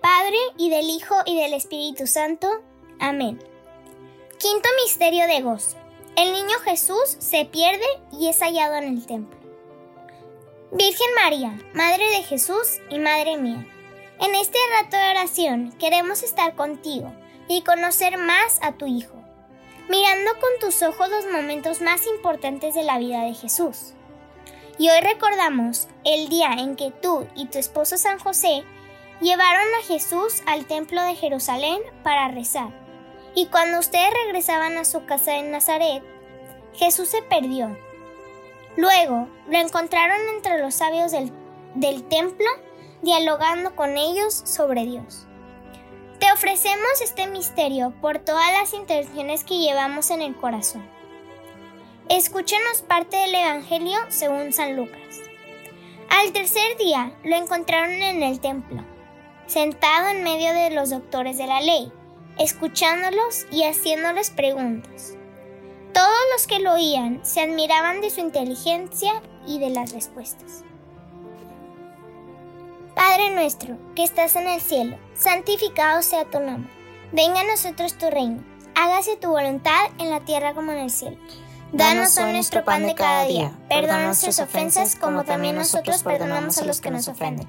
Padre, y del Hijo, y del Espíritu Santo. Amén. Quinto misterio de gozo. El niño Jesús se pierde y es hallado en el templo. Virgen María, Madre de Jesús y Madre mía, en este rato de oración queremos estar contigo y conocer más a tu Hijo, mirando con tus ojos los momentos más importantes de la vida de Jesús. Y hoy recordamos el día en que tú y tu esposo San José llevaron a Jesús al templo de Jerusalén para rezar. Y cuando ustedes regresaban a su casa en Nazaret, Jesús se perdió. Luego lo encontraron entre los sabios del, del templo, dialogando con ellos sobre Dios. Te ofrecemos este misterio por todas las intenciones que llevamos en el corazón. Escúchenos parte del Evangelio según San Lucas. Al tercer día lo encontraron en el templo, sentado en medio de los doctores de la ley, escuchándolos y haciéndoles preguntas. Todos los que lo oían se admiraban de su inteligencia y de las respuestas. Padre nuestro, que estás en el cielo, santificado sea tu nombre. Venga a nosotros tu reino. Hágase tu voluntad en la tierra como en el cielo. Danos hoy nuestro pan de cada día. Perdona nuestras ofensas como también nosotros perdonamos a los que nos ofenden.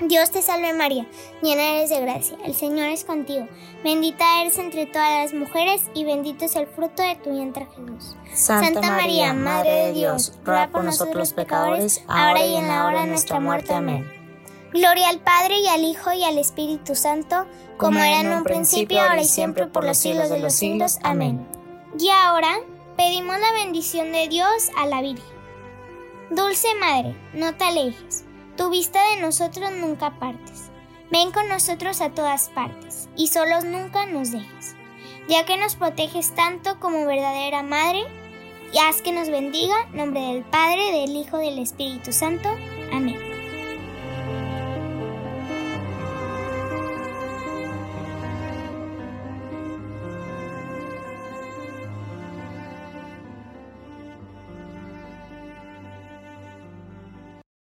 Dios te salve María, llena eres de gracia, el Señor es contigo, bendita eres entre todas las mujeres y bendito es el fruto de tu vientre Jesús. Santa, María, Madre de Dios, ruega por nosotros los pecadores, ahora y en la hora de nuestra muerte. Amén. Gloria al Padre y al Hijo y al Espíritu Santo, como era en un principio, ahora y siempre, por los siglos de los siglos. Amén. Y ahora pedimos la bendición de Dios a la Virgen. Dulce Madre, no te alejes tu vista de nosotros nunca partes. Ven con nosotros a todas partes, y solos nunca nos dejes, ya que nos proteges tanto como verdadera Madre, y haz que nos bendiga, nombre del Padre, del Hijo, del Espíritu Santo.